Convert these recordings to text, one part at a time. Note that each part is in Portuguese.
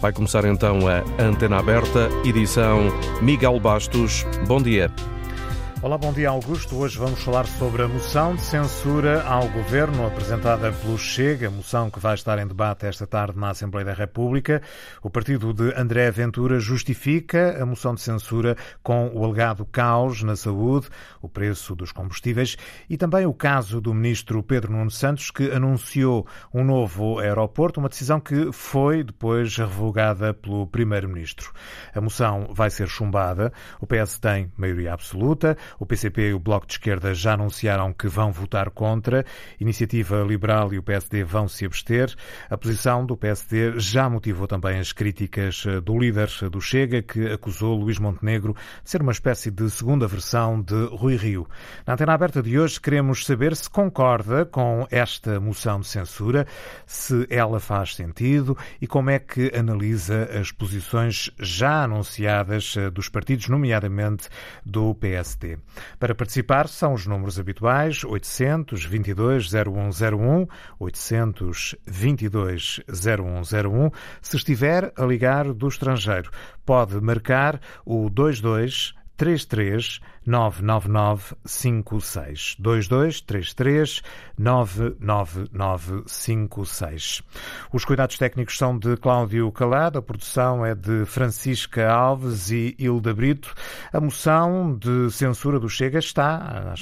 Vai começar então a Antena Aberta, edição Miguel Bastos. Bom dia. Olá, bom dia Augusto. Hoje vamos falar sobre a moção de censura ao Governo apresentada pelo Chega, moção que vai estar em debate esta tarde na Assembleia da República. O partido de André Ventura justifica a moção de censura com o alegado caos na saúde, o preço dos combustíveis e também o caso do ministro Pedro Nuno Santos, que anunciou um novo aeroporto, uma decisão que foi depois revogada pelo primeiro-ministro. A moção vai ser chumbada. O PS tem maioria absoluta. O PCP e o Bloco de Esquerda já anunciaram que vão votar contra. Iniciativa Liberal e o PSD vão se abster. A posição do PSD já motivou também as críticas eh, do líder do Chega, que acusou Luís Montenegro de ser uma espécie de segunda versão de Rui Rio. Na antena aberta de hoje queremos saber se concorda com esta moção de censura, se ela faz sentido e como é que analisa as posições já anunciadas eh, dos partidos, nomeadamente do PSD. Para participar, são os números habituais 822 0101, 822 0101. Se estiver a ligar do estrangeiro, pode marcar o 22 33 99956. 2233 99956. Os cuidados técnicos são de Cláudio Calado, a produção é de Francisca Alves e Hilda Brito. A moção de censura do Chega está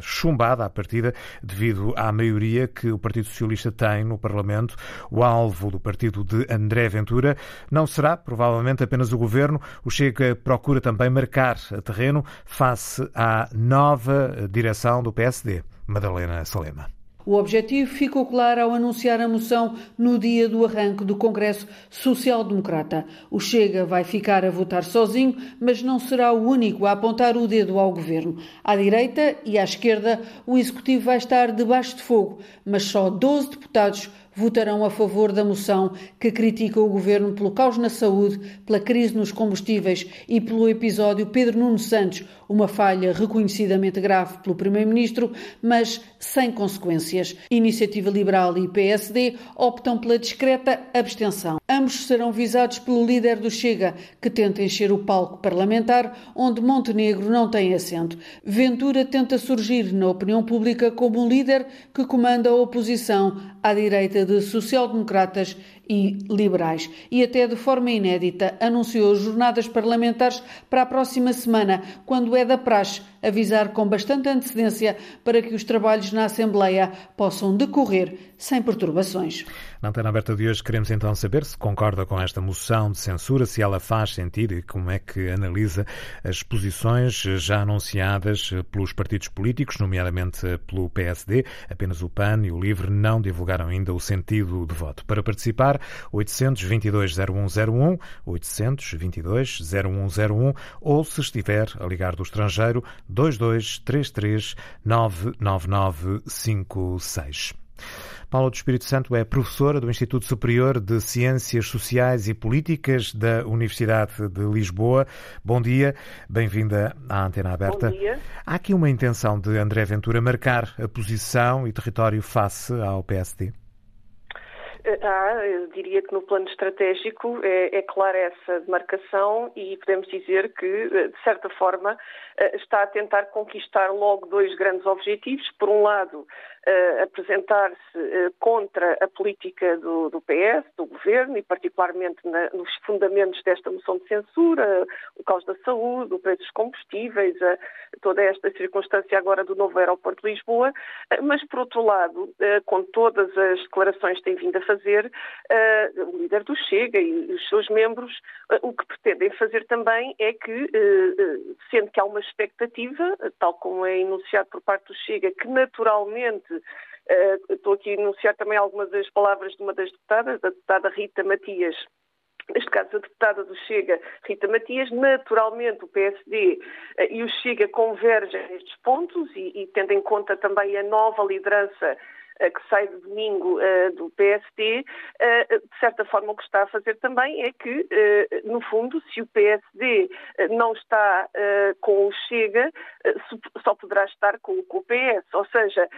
chumbada à partida devido à maioria que o Partido Socialista tem no Parlamento. O alvo do partido de André Ventura não será, provavelmente, apenas o governo. O Chega procura também marcar terreno face face à nova direção do PSD, Madalena Salema. O objetivo ficou claro ao anunciar a moção no dia do arranque do Congresso Social Democrata. O Chega vai ficar a votar sozinho, mas não será o único a apontar o dedo ao governo. À direita e à esquerda, o executivo vai estar debaixo de fogo, mas só 12 deputados votarão a favor da moção que critica o governo pelo caos na saúde, pela crise nos combustíveis e pelo episódio Pedro Nuno Santos, uma falha reconhecidamente grave pelo primeiro-ministro, mas sem consequências. Iniciativa Liberal e PSD optam pela discreta abstenção. Ambos serão visados pelo líder do Chega, que tenta encher o palco parlamentar, onde Montenegro não tem assento. Ventura tenta surgir na opinião pública como um líder que comanda a oposição à direita de social-democratas e liberais. E até de forma inédita anunciou jornadas parlamentares para a próxima semana, quando é da praxe avisar com bastante antecedência para que os trabalhos na Assembleia possam decorrer sem perturbações. Na antena aberta de hoje queremos então saber se concorda com esta moção de censura, se ela faz sentido e como é que analisa as posições já anunciadas pelos partidos políticos, nomeadamente pelo PSD. Apenas o PAN e o LIVRE não divulgaram ainda o sentido de voto. Para participar, 822 0101, 822 0101 ou se estiver a ligar do estrangeiro, 2233 99956. Paula do Espírito Santo é professora do Instituto Superior de Ciências Sociais e Políticas da Universidade de Lisboa. Bom dia, bem-vinda à Antena Aberta. Bom dia. Há aqui uma intenção de André Ventura marcar a posição e território face ao PSD? Há, eu diria que no plano estratégico é, é clara essa demarcação e podemos dizer que, de certa forma, eh, está a tentar conquistar logo dois grandes objetivos. Por um lado, uh, apresentar-se uh, contra a política do, do, PS, do governo, e particularmente na, nos fundamentos desta moção de censura, o caos da saúde, o preço dos combustíveis, uh, toda esta circunstância agora do novo aeroporto de Lisboa, mas por outro lado, com todas as declarações que tem vindo a fazer, o líder do Chega e os seus membros, o que pretendem fazer também é que, sendo que há uma expectativa, tal como é enunciado por parte do Chega, que naturalmente Uh, estou aqui a enunciar também algumas das palavras de uma das deputadas, da deputada Rita Matias, neste caso a deputada do Chega, Rita Matias, naturalmente o PSD uh, e o Chega convergem nestes pontos e, e tendo em conta também a nova liderança eh, que sai de domingo uh, do PSD, uh, de certa forma o que está a fazer também é que, no fundo, se o PSD não está com o Chega, só poderá estar com, o PS. Ou seja,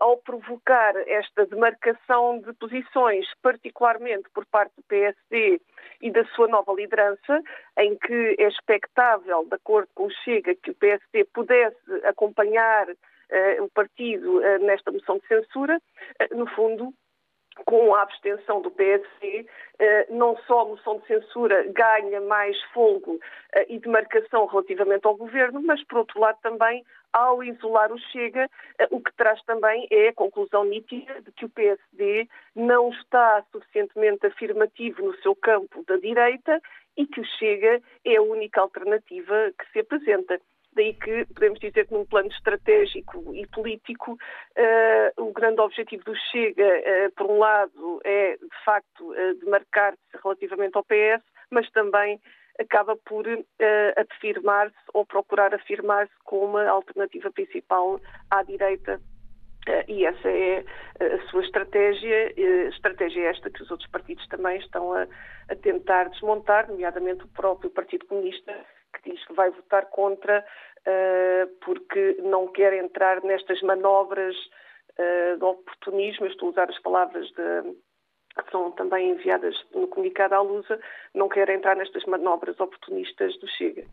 ao provocar esta demarcação de posições, particularmente por parte do PSD e da sua nova liderança, em que é expectável, de acordo com o Chega, que o PSD pudesse acompanhar o partido uh, nesta moção de censura, uh, no fundo, com a abstenção do PSD, não só a moção de censura ganha mais folgo e demarcação relativamente ao governo, mas, por outro lado, também ao isolar o Chega, o que traz também é a conclusão nítida de que o PSD não está suficientemente afirmativo no seu campo da direita e que o Chega é a única alternativa que se apresenta. Daí que podemos dizer que num plano estratégico e político, uh, o grande objetivo do Chega, uh, por um lado, é de facto uh, demarcar-se relativamente ao PS, mas também acaba por afirmar-se ou procurar afirmar-se como a alternativa principal à direita. E essa é a sua estratégia, estratégia esta que os outros partidos também estão a, a tentar desmontar, nomeadamente o próprio Partido Comunista, que diz que vai votar contra uh, porque não quer entrar nestas manobras uh, de oportunismo. Eu estou a usar as palavras de, que são também enviadas no comunicado à Lusa, não quer entrar nestas manobras oportunistas do Chega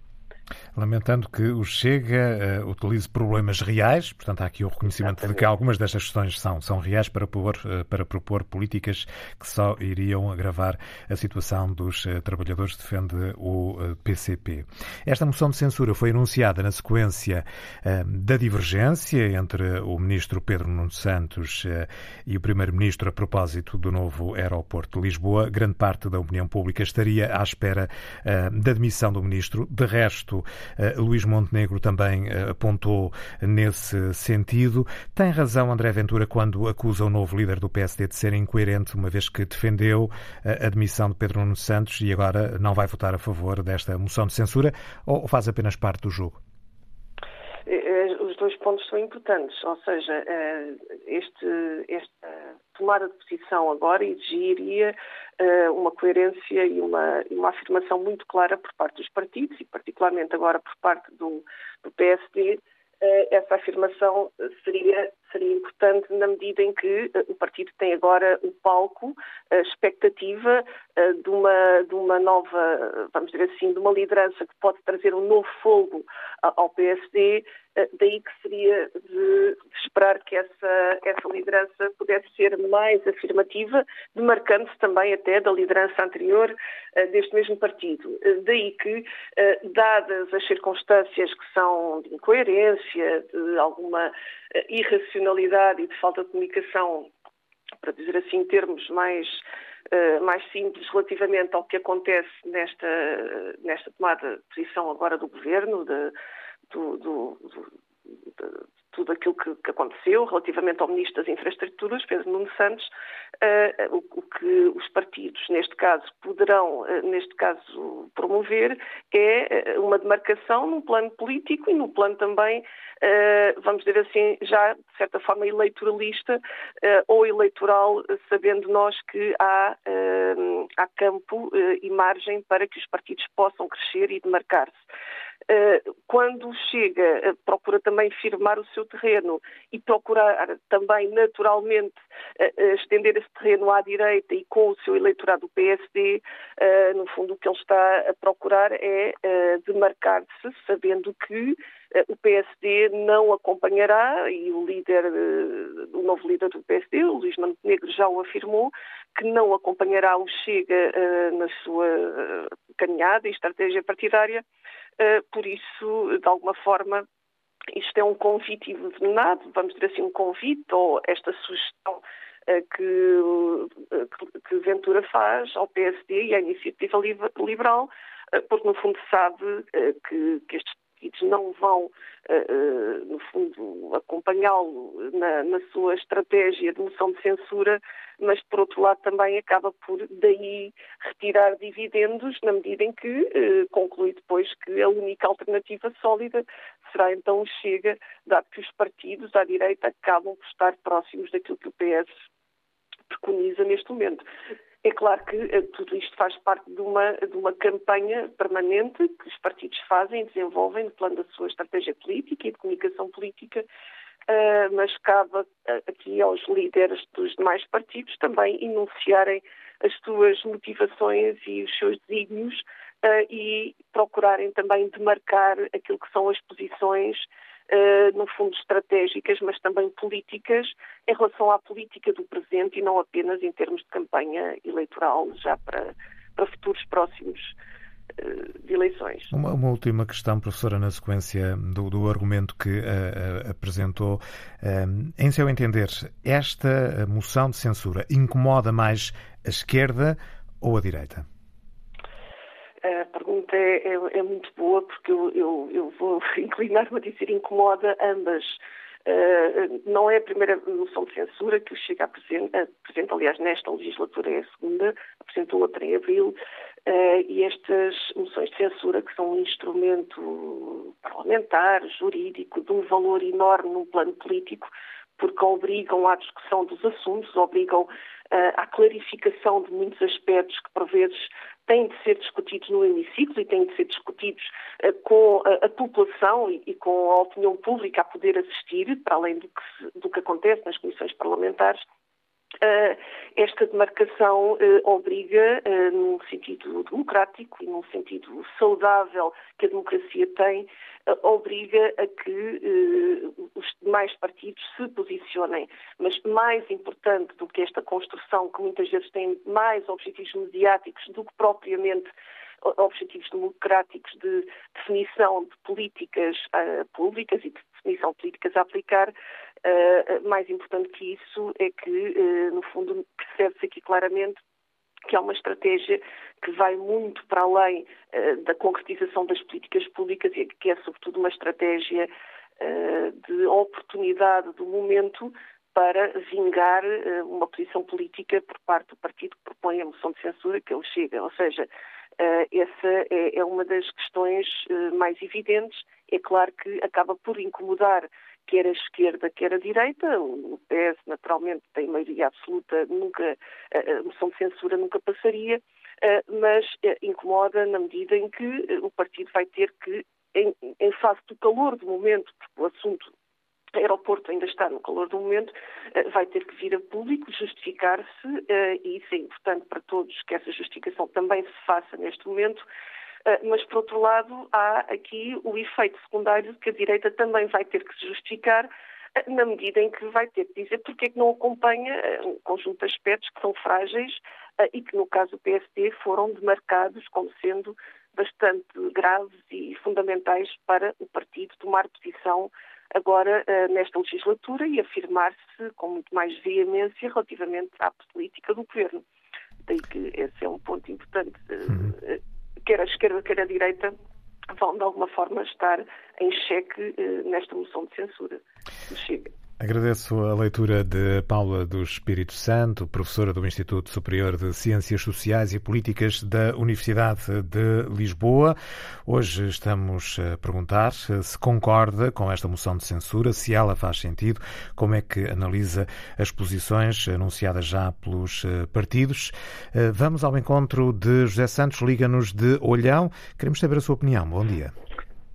lamentando que o Chega uh, utilize problemas reais, portanto há aqui o reconhecimento Exatamente. de que algumas destas questões são, são reais para, uh, para propor políticas que só iriam agravar a situação dos uh, trabalhadores, defende o PCP. Esta moção de censura foi anunciada na sequência da divergência entre o ministro Pedro Nuno Santos e o primeiro-ministro a propósito do novo aeroporto de Lisboa. Grande parte da opinião pública estaria à espera da demissão do ministro. De resto, Luís Montenegro também eh, apontou nesse sentido. Tem razão André Ventura quando acusa o novo líder do PSD de ser incoerente, uma vez que defendeu eh, a admissão de Pedro Nuno Santos e agora não vai votar a favor desta moção de censura ou faz apenas parte do jogo? Os dois pontos são importantes, ou seja, este, esta tomada de posição agora exigiria uh, uma coerência e uma, uma, afirmação muito clara por parte dos partidos e particularmente agora por parte do, do PSD. Uh, eh, essa afirmação seria, seria importante na medida em que uh, o partido tem agora o palco, a expectativa de, uma, de uma nova, vamos dizer assim, de uma liderança que pode trazer um novo fogo ao PSD eh, daí que seria de, esperar que essa, essa liderança pudesse ser mais afirmativa, demarcando-se também até da liderança anterior deste mesmo partido. Daí que, dadas as circunstâncias que são de incoerência, de alguma irracionalidade e de falta de comunicação, para dizer assim, termos mais mais simples relativamente ao que acontece nesta, nesta tomada de posição agora do governo, de, do, do, do, tudo aquilo que, que, aconteceu relativamente ao Ministro das Infraestruturas, Pedro Nuno Santos, uh, o, o, que os partidos, neste caso, poderão, uh, neste caso, promover é uma demarcação no plano político e no plano também, uh, vamos dizer assim, já de certa forma eleitoralista ou eleitoral, sabendo nós que há, há campo e margem para que os partidos possam crescer e demarcar-se. Eh, quando chega, eh, procura também firmar o seu terreno e procurar também naturalmente eh, estender esse terreno à direita e com o seu eleitorado do PSD, no fundo o que ele está a procurar é demarcar-se, sabendo que o PSD não acompanhará, e o líder, o novo líder do PSD, o Luís Montenegro, já o afirmou, que não acompanhará o Chega na sua caminhada e estratégia partidária, por isso, de alguma forma, isto é um convite envenenado, vamos dizer assim, um convite ou esta sugestão eh, que, eh, que Ventura faz ao PSD e à Iniciativa Liberal, porque no fundo sabe que, que estes partidos não vão, no fundo, acompanhá-lo na, na, sua estratégia de moção de censura, mas por outro lado também acaba por daí retirar dividendos na medida em que conclui depois que a única alternativa sólida será então Chega, dado que os partidos à direita acabam por estar próximos daquilo que o PS preconiza neste momento. É claro que eh, tudo isto faz parte de uma, de uma campanha permanente que os partidos fazem e desenvolvem no plano da sua estratégia política e de comunicação política, uh, mas cabe uh, aqui aos líderes dos demais partidos também enunciarem as suas motivações e os seus desígnios e procurarem também demarcar aquilo que são as posições, no fundo estratégicas, mas também políticas, em relação à política do presente e não apenas em termos de campanha eleitoral já para, para futuros próximos de eleições. Uma, uma, última questão, professora, na sequência do, do argumento que uh, uh, apresentou. Um, em seu entender, esta moção de censura incomoda mais a esquerda ou a direita? A pergunta é, é, é muito boa porque eu, eu, eu vou inclinar-me a dizer incomoda ambas. Uh, não é a primeira moção de censura que Chega apresenta, apresenta, aliás, nesta legislatura é a segunda, apresentou outra em abril, uh, e estas moções de censura, que são um instrumento parlamentar, jurídico, de um valor enorme no plano político, porque obrigam à discussão dos assuntos, obrigam uh, à clarificação de muitos aspectos que, por vezes, têm de ser discutidos no hemiciclo e têm de ser discutidos uh, com a, a população e, e, com a opinião pública a poder assistir, para além do que, do que acontece nas comissões parlamentares. Uh, esta demarcação uh, obriga, uh, num sentido democrático e num sentido saudável que a democracia tem, obriga a que os demais partidos se posicionem. Mas mais importante do que esta construção, que muitas vezes tem mais objetivos mediáticos do que propriamente objetivos democráticos de definição de políticas públicas e de definição de políticas a aplicar, uh, mais importante que isso é que, uh, no fundo, percebe-se aqui claramente que há uma estratégia que vai muito para além uh, da concretização das políticas públicas e que é, sobretudo, uma estratégia de oportunidade do momento para vingar uma posição política por parte do partido que propõe a moção de censura que ele chega. Ou seja, essa é, é uma das questões mais evidentes. É claro que acaba por incomodar quer a esquerda, quer a direita. O PS, naturalmente, tem maioria absoluta, nunca, a moção de censura nunca passaria, eh, mas eh, incomoda na medida em que eh, o partido vai ter que, em, em face do calor do momento, porque o assunto aeroporto ainda está no calor do momento, vai ter que vir a público justificar-se e isso é importante para todos que essa justificação também se faça neste momento. Ah, mas, por outro lado, há aqui o efeito secundário de que a direita também vai ter que se justificar na medida em que vai ter que dizer porque é que não acompanha um conjunto de aspectos que são frágeis e que, no caso do PSD, foram demarcados como sendo bastante graves e fundamentais para o partido tomar posição agora nesta legislatura e afirmar-se com muito mais veemência relativamente à política do governo. Daí que esse é um ponto importante. Uhum quer a esquerda, quer a direita, vão de alguma forma estar em xeque eh, nesta moção de censura Chega. Agradeço a leitura de Paula do Espírito Santo, professora do Instituto Superior de Ciências Sociais e Políticas da Universidade de Lisboa. Hoje estamos a perguntar se concorda com esta moção de censura, se ela faz sentido, como é que analisa as posições anunciadas já pelos eh, partidos. Eh, vamos ao encontro de José Santos, liga-nos de Olhão. Queremos saber a sua opinião. Bom dia.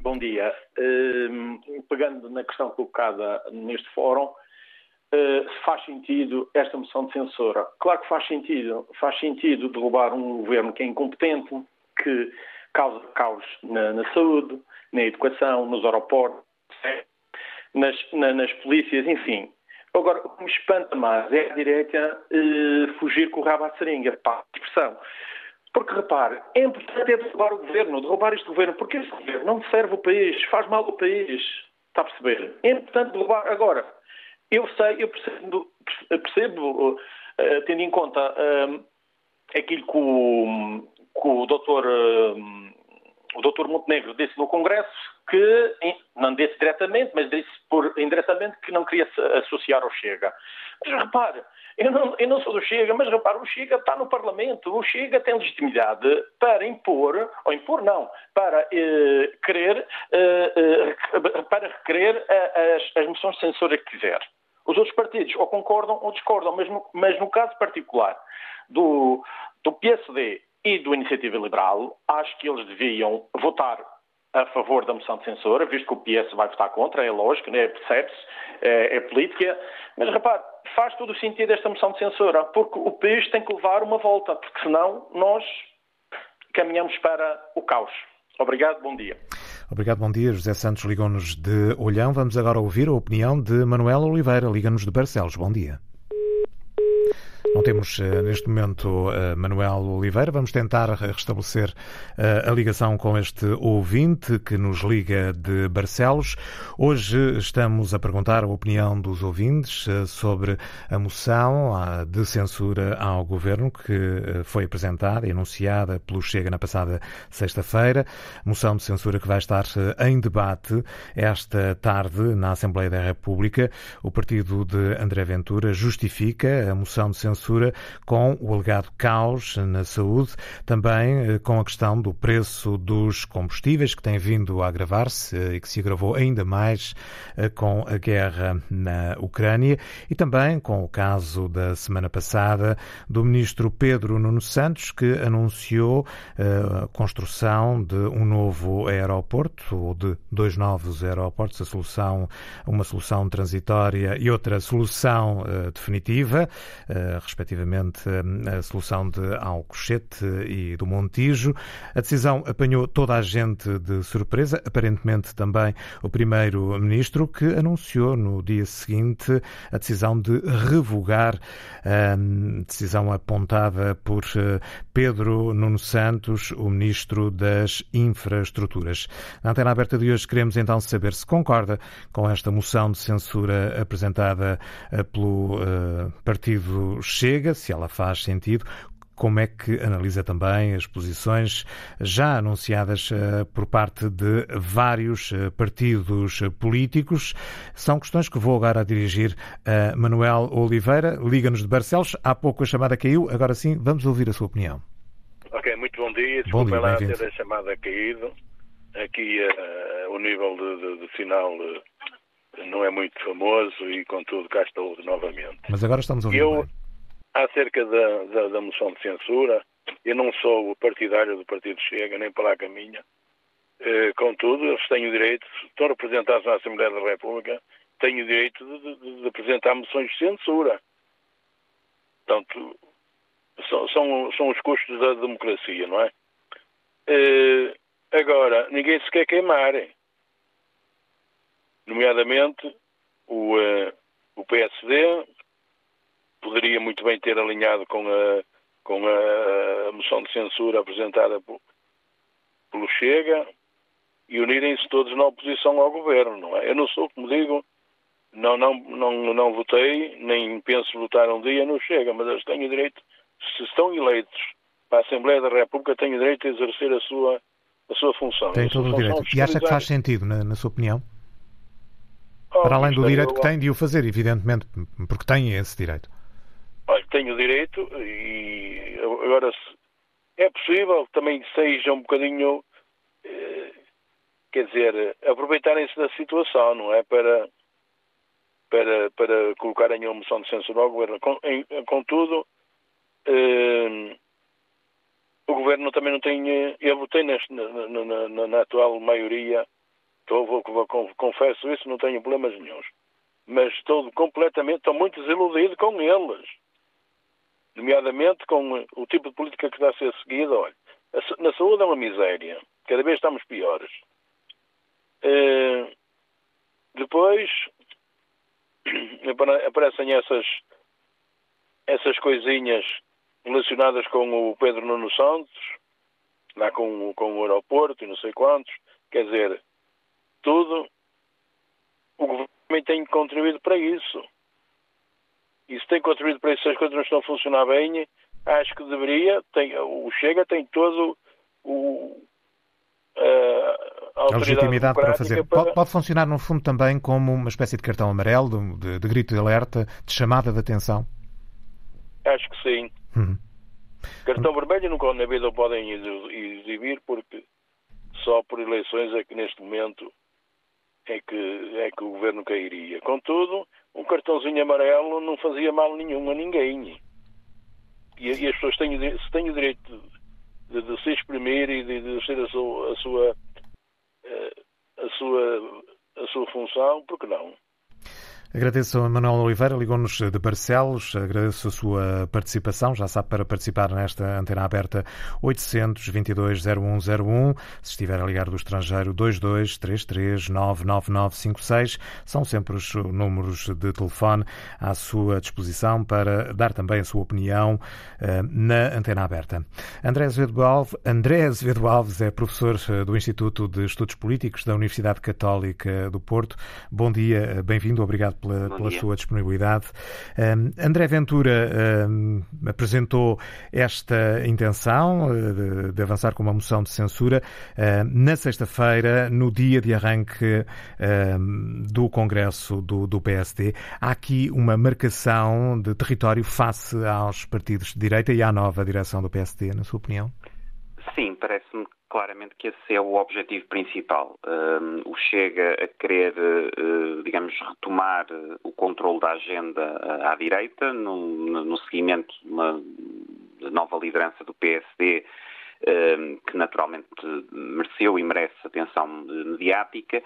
Bom dia. Uh, pegando na questão colocada neste fórum, uh, faz sentido esta moção de censura? Claro que faz sentido. Faz sentido derrubar um governo que é incompetente, que causa caos na, na saúde, na educação, nos aeroportos, nas, na, nas polícias, enfim. Agora, o que me espanta mais é a direita uh, fugir com o rabo à seringa, pá, expressão. Porque, repare, é importante é derrubar o governo, derrubar este governo, porque este governo não serve o país, faz mal ao país. Está a perceber? É importante derrubar. Agora, eu sei, eu percebo, percebo uh, tendo em conta uh, aquilo que o, que o doutor, uh, o doutor Montenegro disse no Congresso, que, não disse diretamente, mas disse por, indiretamente que não queria associar ao Chega. Mas repare, eu não, eu não sou do Chega, mas repare, o Chega está no Parlamento, o Chega tem legitimidade para impor, ou impor não, para eh, querer, eh, eh, para requerer as, as moções de censura que quiser. Os outros partidos ou concordam ou discordam, mas no, mas no caso particular do, do PSD e do Iniciativa Liberal, acho que eles deviam votar a favor da moção de censura, visto que o PS vai votar contra, é lógico, né? percebe-se, é, é política, mas repare, faz todo o sentido esta moção de censura, porque o país tem que levar uma volta, porque senão nós caminhamos para o caos. Obrigado, bom dia. Obrigado, bom dia. José Santos ligou-nos de Olhão. Vamos agora ouvir a opinião de Manuel Oliveira, liga-nos de Barcelos. Bom dia. Não temos eh, neste momento eh, Manuel Oliveira. Vamos tentar restabelecer eh, a ligação com este ouvinte que nos liga de Barcelos. Hoje estamos a perguntar a opinião dos ouvintes sobre a moção de censura ao governo que foi apresentada e anunciada pelo Chega na passada sexta-feira. Moção de censura que vai estar em debate esta tarde na Assembleia da República. O partido de André Ventura justifica a moção de censura censura com o alegado caos na saúde, também eh, com a questão do preço dos combustíveis, que tem vindo a agravar-se eh, e que se agravou ainda mais eh, com a guerra na Ucrânia, e também com o caso da semana passada do ministro Pedro Nuno Santos, que anunciou a construção de um novo aeroporto, ou de dois novos aeroportos, a solução, uma solução transitória e outra solução definitiva, respectivamente a solução de Alcochete e do Montijo. A decisão apanhou toda a gente de surpresa, aparentemente também o primeiro-ministro, que anunciou no dia seguinte a decisão de revogar a decisão apontada por eh, Pedro Nuno Santos, o ministro das Infraestruturas. Na antena aberta de hoje queremos então saber se concorda com esta moção de censura apresentada eh, pelo uh, partido Chega, se ela faz sentido, como é que analisa também as posições já anunciadas uh, por parte de vários uh, partidos políticos. São questões que vou agora dirigir a Manuel Oliveira, Liga-nos de Barcelos. Há pouco a chamada caiu, agora sim, vamos ouvir a sua opinião. Ok, muito bom dia. Desculpa lá ter a chamada caído. Aqui uh, o nível de, de, de sinal não é muito famoso e, contudo, cá estou novamente. Mas agora estamos a ouvir. Eu, acerca da, da, da, moção de censura, eu não sou partidário do Partido Chega, nem para lá caminha. Eh, contudo, eles têm o direito, estão representados na Assembleia da República, têm o direito de, de, de apresentar moções de censura. Portanto, são, são, são, os custos da democracia, não é? Eh, agora, ninguém se quer queimar. Nomeadamente, o, uh, o PSD poderia muito bem ter alinhado com a, com a moção de censura apresentada por, pelo Chega e unirem-se todos na oposição ao governo, não é? Eu não sou, como digo, não, não, não, não votei, nem penso votar um dia no Chega, mas eles têm o direito, se estão eleitos para a Assembleia da República, têm o direito de exercer a sua, a sua função. Tem todo o direito. E acha que faz sentido, na, na sua opinião? Oh, Para além do direito que tem de o fazer, evidentemente, porque tem esse direito. Olha, tenho direito e agora é possível também seja um bocadinho, eh, quer dizer, aproveitarem-se da situação, não é? Para, para, para colocarem uma moção de censura ao governo. Contudo, eh, o governo também não tem. Eu votei na, na, na, na, atual maioria, vou, confesso isso, não tenho problemas nenhums. Mas estou completamente, estou muito desiludido com eles nomeadamente com o tipo de política que está a ser seguida. Olha, na saúde é uma miséria, cada vez estamos piores. Uh, depois aparecem essas, essas coisinhas relacionadas com o Pedro Nuno Santos, lá com, com o aeroporto e não sei quantos. Quer dizer, tudo o governo também tem contribuído para isso e se tem contribuído para isso, as coisas não estão a funcionar bem, acho que deveria, tem, o Chega tem todo o, a, a legitimidade para fazer. Para... Pode, pode, funcionar, no fundo, também como uma espécie de cartão amarelo, de, de grito de alerta, de chamada de atenção? Acho que sim. Uhum. Cartão vermelho nunca na vida o podem exibir porque só por eleições é que neste momento é que, é que o governo cairia. Contudo, um cartãozinho amarelo não fazia mal nenhum a ninguém. E, e as pessoas têm, têm o direito de, de, se exprimir e de, de exercer a sua, a sua, eh, a sua, a sua função, por que não? Agradeço a Manuel Oliveira, ligou-nos de Barcelos, agradeço a sua participação, já sabe, para participar nesta antena aberta 822-0101, se estiver a ligar do estrangeiro 2233-99956, são sempre os números de telefone à sua disposição para dar também a sua opinião uh, na antena aberta. André Azevedo, Alves, André Azevedo Alves é professor eh, do Instituto de Estudos Políticos da Universidade Católica do Porto. Bom dia, bem-vindo, obrigado pela, pela sua disponibilidade. Um, André Ventura um, apresentou esta intenção uh, de, de, avançar com uma moção de censura na sexta-feira, no dia de arranque do Congresso do, do PSD. Há aqui uma marcação de território face aos partidos de direita e à nova direção do PSD, na sua opinião? Sim, parece-me claramente que esse é o objetivo principal. O Chega a querer, uh, digamos, retomar uh, o controle da agenda uh, à direita, no, no seguimento de uma nova liderança do PSD, que naturalmente mereceu e merece atenção mediática,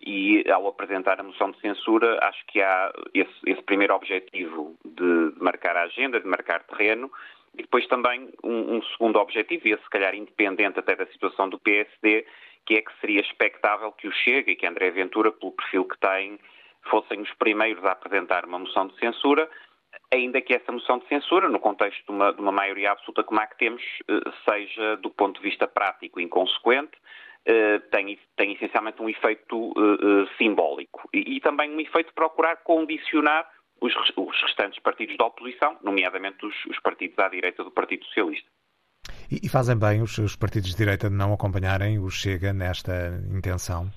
e ao apresentar a moção de censura, acho que há esse, esse primeiro objetivo de marcar a agenda, de marcar terreno, e depois também um, um, segundo objetivo, e se calhar independente até da situação do PSD, que é que seria expectável que o Chega e que André Ventura, pelo perfil que tem, fossem os primeiros a apresentar uma moção de censura, ainda que essa moção de censura, no contexto de uma, de uma maioria absoluta como a que temos, eh, seja, do ponto de vista prático, inconsequente, eh, tem, tem essencialmente um efeito eh, simbólico. E, e também um efeito de procurar condicionar os, os restantes partidos da oposição, nomeadamente os, os, partidos à direita do Partido Socialista. E, e fazem bem os, os partidos de direita de não acompanharem o Chega nesta intenção?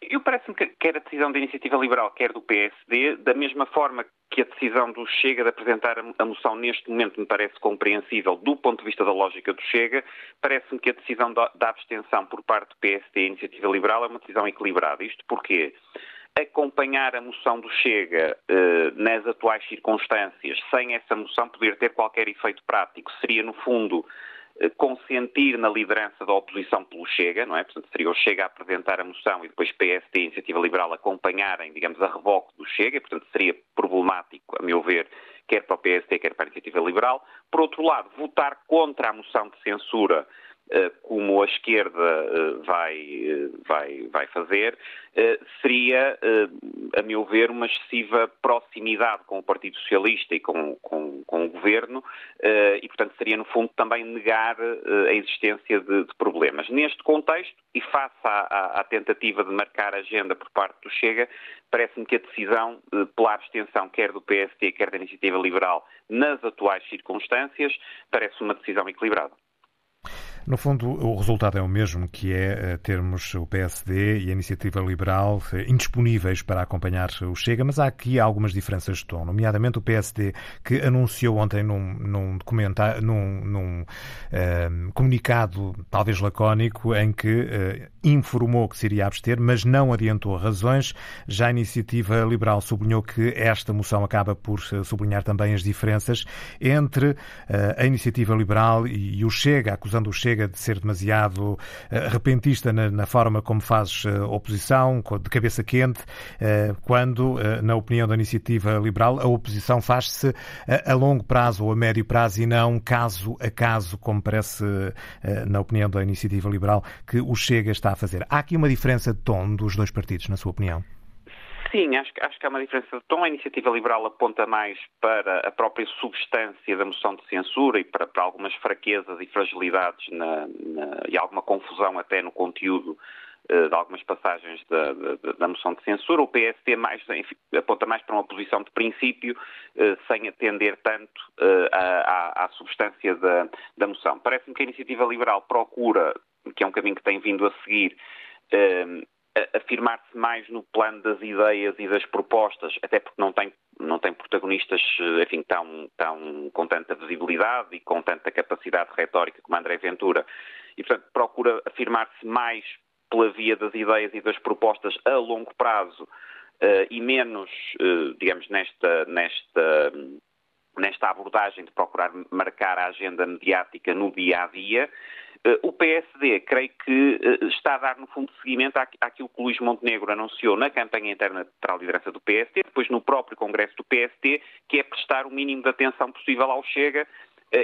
Eu parece-me que quer a decisão da Iniciativa Liberal, quer do PSD, da mesma forma que a decisão do Chega de apresentar a moção neste momento me parece compreensível do ponto de vista da lógica do Chega, parece-me que a decisão da, abstenção por parte do PSD e Iniciativa Liberal é uma decisão equilibrada. Isto porque acompanhar a moção do Chega eh, nas atuais circunstâncias, sem essa moção poder ter qualquer efeito prático, seria, no fundo, eh, consentir na liderança da oposição pelo Chega, não é? Portanto, seria o Chega a apresentar a moção e depois PSD e Iniciativa Liberal acompanharem, digamos, a revoque do Chega, e, portanto, seria problemático, a meu ver, quer para o PSD, quer para a Iniciativa Liberal. Por outro lado, votar contra a moção de censura como a esquerda eh, vai, eh, vai, vai fazer, seria, a meu ver, uma excessiva proximidade com o Partido Socialista e com, com, com o Governo e, portanto, seria, no fundo, também negar a existência de, de problemas. Neste contexto, e face à, à, à, tentativa de marcar agenda por parte do Chega, parece-me que a decisão pela abstenção, quer do PSD, quer da Iniciativa Liberal, nas atuais circunstâncias, parece uma decisão equilibrada. No fundo, o resultado é o mesmo, que é eh, termos o PSD e a Iniciativa Liberal eh, indisponíveis para acompanhar o Chega, mas há aqui algumas diferenças de tom, nomeadamente o PSD, que anunciou ontem num, num, num, num uh, comunicado, talvez lacónico, em que uh, informou que se iria abster, mas não adiantou razões. Já a Iniciativa Liberal sublinhou que esta moção acaba por sublinhar também as diferenças entre uh, a Iniciativa Liberal e, e o Chega, acusando o Chega chega de ser demasiado uh, repentista na, na, forma como faz uh, oposição, de cabeça quente, uh, quando, na opinião da iniciativa liberal, a oposição faz-se a longo prazo ou a médio prazo e não caso a caso, como parece, na opinião da iniciativa liberal, que o Chega está a fazer. Há aqui uma diferença de tom dos dois partidos, na sua opinião? Sim, acho, acho, que há uma diferença de tom. A iniciativa liberal aponta mais para a própria substância da moção de censura e para, para algumas fraquezas e fragilidades na, na, e alguma confusão até no conteúdo uh, de algumas passagens da, da, da, moção de censura. O PSD mais, enfim, aponta mais para uma posição de princípio, uh, sem atender tanto uh, à, à, substância da, da moção. Parece-me que a iniciativa liberal procura, que é um caminho que tem vindo a seguir, afirmar-se mais no plano das ideias e das propostas, até porque não tem, não tem protagonistas enfim, tão, tão com tanta visibilidade e com tanta capacidade retórica como André Ventura. E, portanto, procura afirmar-se mais pela via das ideias e das propostas a longo prazo uh, e menos, uh, digamos, nesta, nesta, nesta abordagem de procurar marcar a agenda mediática no dia a dia. O PSD, creio que está a dar, no fundo, seguimento àquilo que o Luís Montenegro anunciou na campanha interna para a liderança do PSD, depois no próprio Congresso do PSD, que é prestar o mínimo de atenção possível ao Chega eh,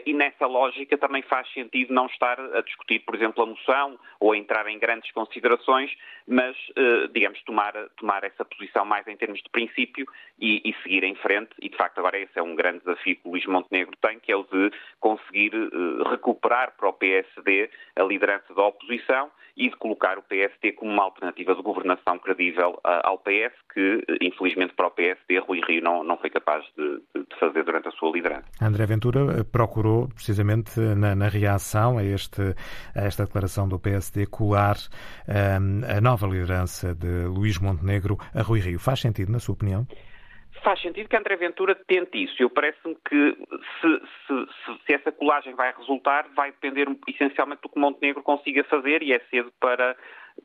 e nessa lógica também faz sentido não estar a discutir, por exemplo, a moção ou a entrar em grandes considerações, mas, eh, digamos, tomar, tomar essa posição mais em termos de princípio e, e, seguir em frente. E, de facto, agora esse é um grande desafio que o Luís Montenegro tem, que é o de conseguir eh, recuperar para o PSD a liderança da oposição e de colocar o PSD como uma alternativa de governação credível ao PS, que, infelizmente, para o PSD, Rui Rio não, não foi capaz de, de fazer durante a sua liderança. André Ventura procura procurou, precisamente na, na reação a, este, a, esta declaração do PSD, colar um, a nova liderança de Luís Montenegro a Rui Rio. Faz sentido, na sua opinião? Faz sentido que André Ventura tente isso. Eu parece-me que se, se, se, essa colagem vai resultar, vai depender essencialmente do que Montenegro consiga fazer e é cedo para,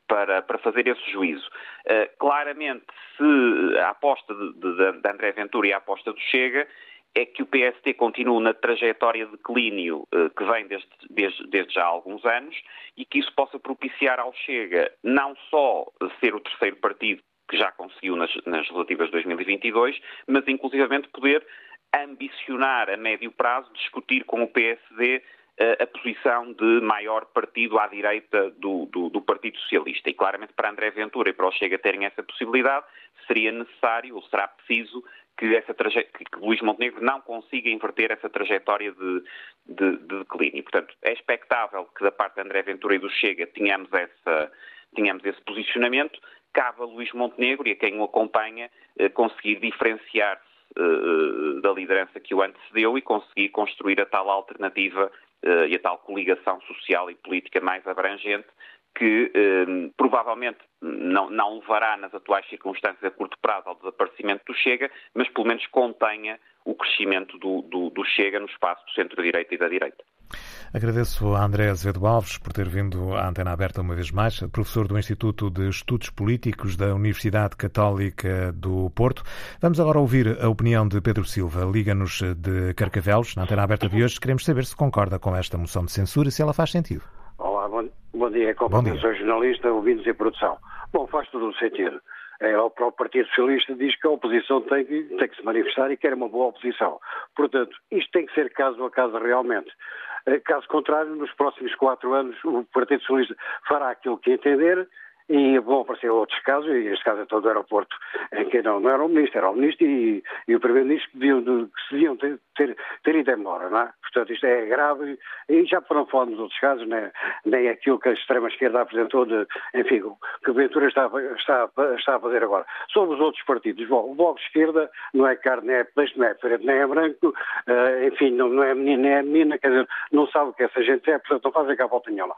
para, para fazer esse juízo. Uh, claramente, se a aposta de, de, de André Ventura e a aposta do Chega é que o PST continua na trajetória de declínio eh, que vem desde, desde, desde, já há alguns anos e que isso possa propiciar ao Chega não só ser o terceiro partido que já conseguiu nas, nas relativas de 2022, mas inclusivamente poder ambicionar a médio prazo discutir com o PSD eh, a posição de maior partido à direita do, do, do, Partido Socialista. E claramente para André Ventura e para o Chega terem essa possibilidade, seria necessário ou será preciso que, essa traje... que Luís Montenegro não consiga inverter essa trajetória de, de, de declínio. Portanto, é expectável que da parte de André Ventura e do Chega tenhamos, essa, tenhamos esse posicionamento. Cabe a Luís Montenegro e a quem o acompanha eh, conseguir diferenciar-se eh, da liderança que o antecedeu e conseguir construir a tal alternativa eh, e a tal coligação social e política mais abrangente que eh, provavelmente não, não, levará nas atuais circunstâncias a curto prazo ao desaparecimento do Chega, mas pelo menos contenha o crescimento do, do, do Chega no espaço do centro-direita e da direita. Agradeço a André Azevedo Alves por ter vindo à antena aberta uma vez mais, professor do Instituto de Estudos Políticos da Universidade Católica do Porto. Vamos agora ouvir a opinião de Pedro Silva, Liga-nos de Carcavelos. Na antena aberta de hoje, queremos saber se concorda com esta moção de censura e se ela faz sentido. Olá, bom, bom dia, dia. sou jornalista, ouvintes e produção. Bom, faz todo o sentido. É, o próprio Partido Socialista diz que a oposição tem que, tem que se manifestar e quer uma boa oposição. Portanto, isto tem que ser caso a caso realmente. É, caso contrário, nos próximos quatro anos, o Partido Socialista fará aquilo que entender e vão aparecer outros casos, e este caso é todo o aeroporto, em que não, não era o ministro, era o ministro e, e o primeiro-ministro que, se deviam ter, ter, ter ido embora, não é? Portanto, isto é grave e já foram falando nos outros casos, né? nem aquilo que a extrema-esquerda apresentou, de, enfim, que a Ventura está, está, está a fazer agora. Sobre os outros partidos, bom, o Bloco de Esquerda não é carne, nem é peixe, não é preto, nem é branco, uh, enfim, não, não é menino, nem é menina, quer dizer, não sabe o que essa gente é, portanto não fazem cá volta nenhuma.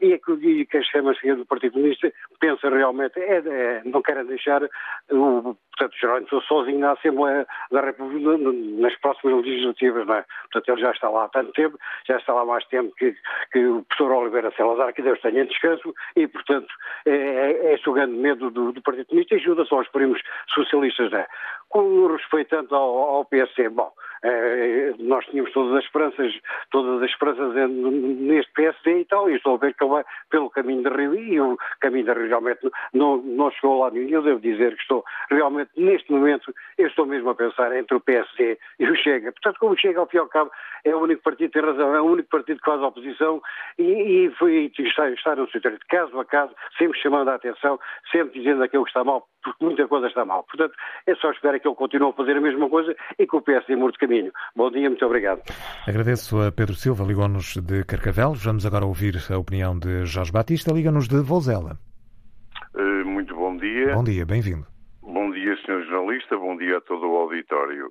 E, é e a extrema-esquerda do Partido Comunista pensa realmente, é, é, não querem deixar o, portanto, Jerónimo sozinho na Assembleia da República nas próximas legislativas, não é? Portanto, ele já está lá há tanto tempo, já está lá há mais tempo que, que o professor Oliveira Salazar, que Deus tenha em descanso, e, portanto, é, é, é esse o grande medo do, do Partido Comunista e ajuda só aos primos socialistas, não é? Com respeitando ao, ao PSC, bom, nós tínhamos todas as esperanças, todas as esperanças neste PSD e tal, e estou a ver que ele vai pelo caminho de Rio, e o caminho de Rio realmente não, não chegou lá nenhum, eu devo dizer que estou realmente, neste momento, eu estou mesmo a pensar entre o PSD e o Chega. Portanto, como o Chega, ao fim e ao cabo, é o único partido tem razão, é o único partido que faz oposição e, e foi está, está no seu direito, caso a caso, sempre chamando a atenção, sempre dizendo aquilo que está mal, porque muita coisa está mal. Portanto, é só esperar que ele continue a fazer a mesma coisa e que o PSD mude de caminho. Bom dia, muito obrigado. Agradeço a Pedro Silva, ligou-nos de Carcavelos. Vamos agora ouvir a opinião de Jorge Batista, liga-nos de Volzela. Uh, muito bom dia. Bom dia, bem-vindo. Bom dia, senhor jornalista, bom dia a todo o auditório.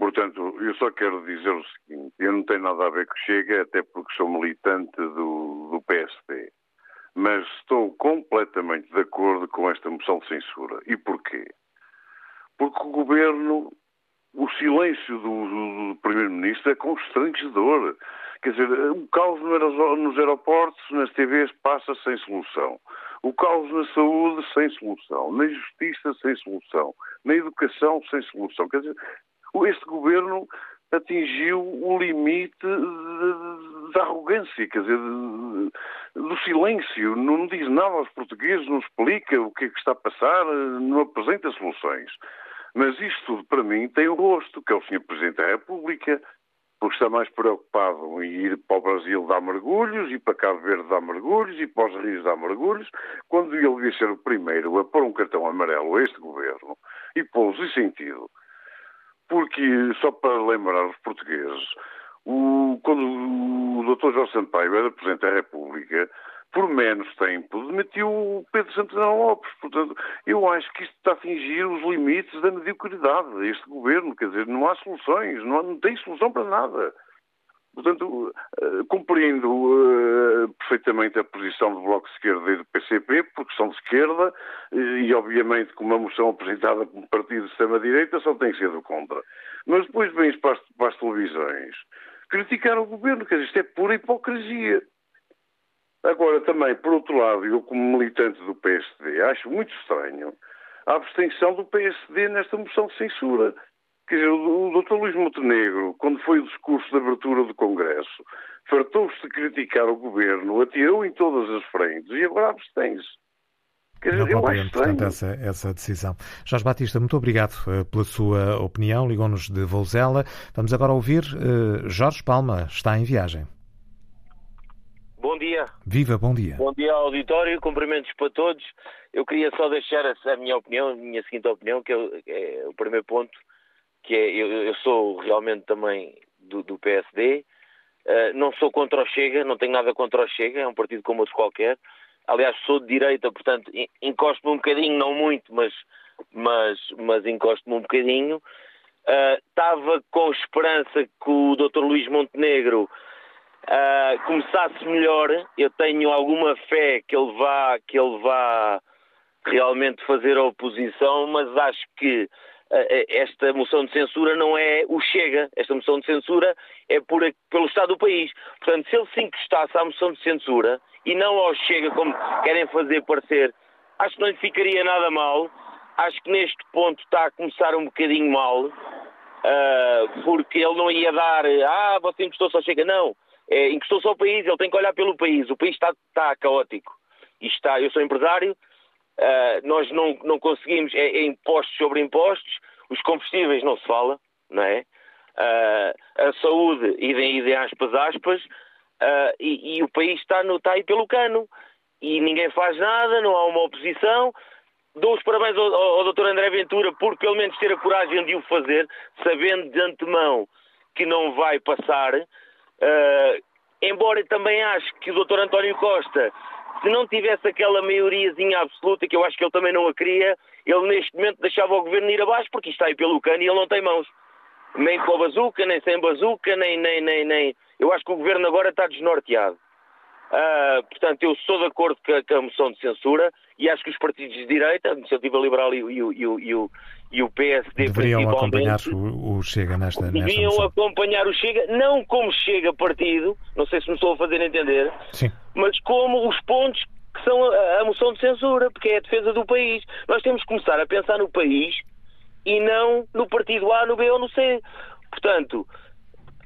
Portanto, eu só quero dizer o seguinte: eu não tenho nada a ver com Chega, até porque sou militante do, do PSD. Mas estou completamente de acordo com esta moção de censura. E porquê? Porque o governo, o silêncio do, do, Primeiro-Ministro é constrangedor. Quer dizer, o caos nos aeroportos, nas TVs, passa sem solução. O caos na saúde, sem solução. Na justiça, sem solução. Na educação, sem solução. Quer dizer, este governo atingiu o limite da arrogância, quer dizer, do silêncio. Não diz nada aos portugueses, não explica o que é que está a passar, não apresenta soluções. Mas isto para mim, tem o rosto, que é o Sr. Presidente da República, porque está mais preocupado em ir para o Brasil dar mergulhos, e para Cabo Verde dar mergulhos, e para os rios dar mergulhos, quando ele devia ser o primeiro a pôr um cartão amarelo a este governo e pô-los em sentido. Porque, só para lembrar os portugueses, o, quando o Dr. Jorge Sampaio era Presidente da República, por menos tempo, demitiu o Pedro Santana Lopes. Portanto, eu acho que isto está a atingir os limites da mediocridade, este governo. Quer dizer, não há soluções, não, há, não tem solução para nada. Portanto, uh, compreendo uh, perfeitamente a posição do Bloco de Esquerda e do PCP, porque são de esquerda, e obviamente com uma moção apresentada como partido de extrema-direita só tem sido contra. Mas depois vem para as, para as televisões criticar o governo, quer dizer, isto é pura hipocrisia. Agora, também, por outro lado, eu como militante do PSD, acho muito estranho a abstenção do PSD nesta moção de censura. Quer dizer, o Dr. Luís Montenegro, quando foi o discurso de abertura do Congresso, fartou-se de criticar o governo, atirou em todas as frentes e agora abstém-se. Quer dizer, Não compreendo, portanto, essa, essa decisão. Jorge Batista, muito obrigado uh, pela sua opinião. Ligou-nos de Vouzela. Vamos agora ouvir uh, Jorge Palma, está em viagem. Bom dia. Viva, bom dia. Bom dia ao auditório, cumprimentos para todos. Eu queria só deixar a, minha opinião, a minha seguinte opinião, que é, é o primeiro ponto, que é eu, eu sou realmente também do, do PSD. Uh, eh, não sou contra o Chega, não tenho nada contra o Chega, é um partido como outro qualquer. Aliás, sou de direita, portanto, encosto-me um bocadinho, não muito, mas, mas, mas encosto-me um bocadinho. Uh, estava com esperança que o Dr. Luís Montenegro uh, começasse melhor. Eu tenho alguma fé que ele vá, que ele vá realmente fazer a oposição, mas acho que uh, esta moção de censura não é o Chega. Esta moção de censura é por, pelo Estado do país. Portanto, se ele se encostasse à moção de censura e não ao Chega, como querem fazer parecer, acho que não lhe ficaria nada mal. Acho que neste ponto está a começar um bocadinho mal, uh, porque ele não ia dar, ah, você encostou só Chega. Não, é, encostou-se ao país, ele tem que olhar pelo país. O país está, está caótico. E está, eu sou empresário, uh, nós não, não conseguimos, é, é, impostos sobre impostos, os combustíveis não se fala, não é? Uh, a saúde, idem, idem aspas, aspas, uh, e, e, o país está, no, está aí pelo cano. E ninguém faz nada, não há uma oposição. Dou os parabéns ao, ao, ao Dr. André Ventura por pelo menos ter a coragem de o fazer, sabendo de antemão que não vai passar. Uh, embora também acho que o Dr. António Costa, se não tivesse aquela maioriazinha absoluta, que eu acho que ele também não a queria, ele neste momento deixava o governo ir abaixo, porque está aí pelo cano e ele não tem mãos. Nem com a bazuca, nem sem bazuca, nem, nem, nem, nem. Eu acho que o governo agora está desnorteado. Uh, portanto, eu sou de acordo com a, com a, moção de censura e acho que os partidos de direita, a Iniciativa Liberal e, e, e, e, e o PSD deveriam acompanhar o, Chega nesta Deveriam nesta acompanhar o Chega, não como Chega partido, não sei se me estou a fazer entender, Sim. mas como os pontos que são a, a, moção de censura, porque é a defesa do país. Nós temos que começar a pensar no país e não no partido A, no B ou no C. Portanto,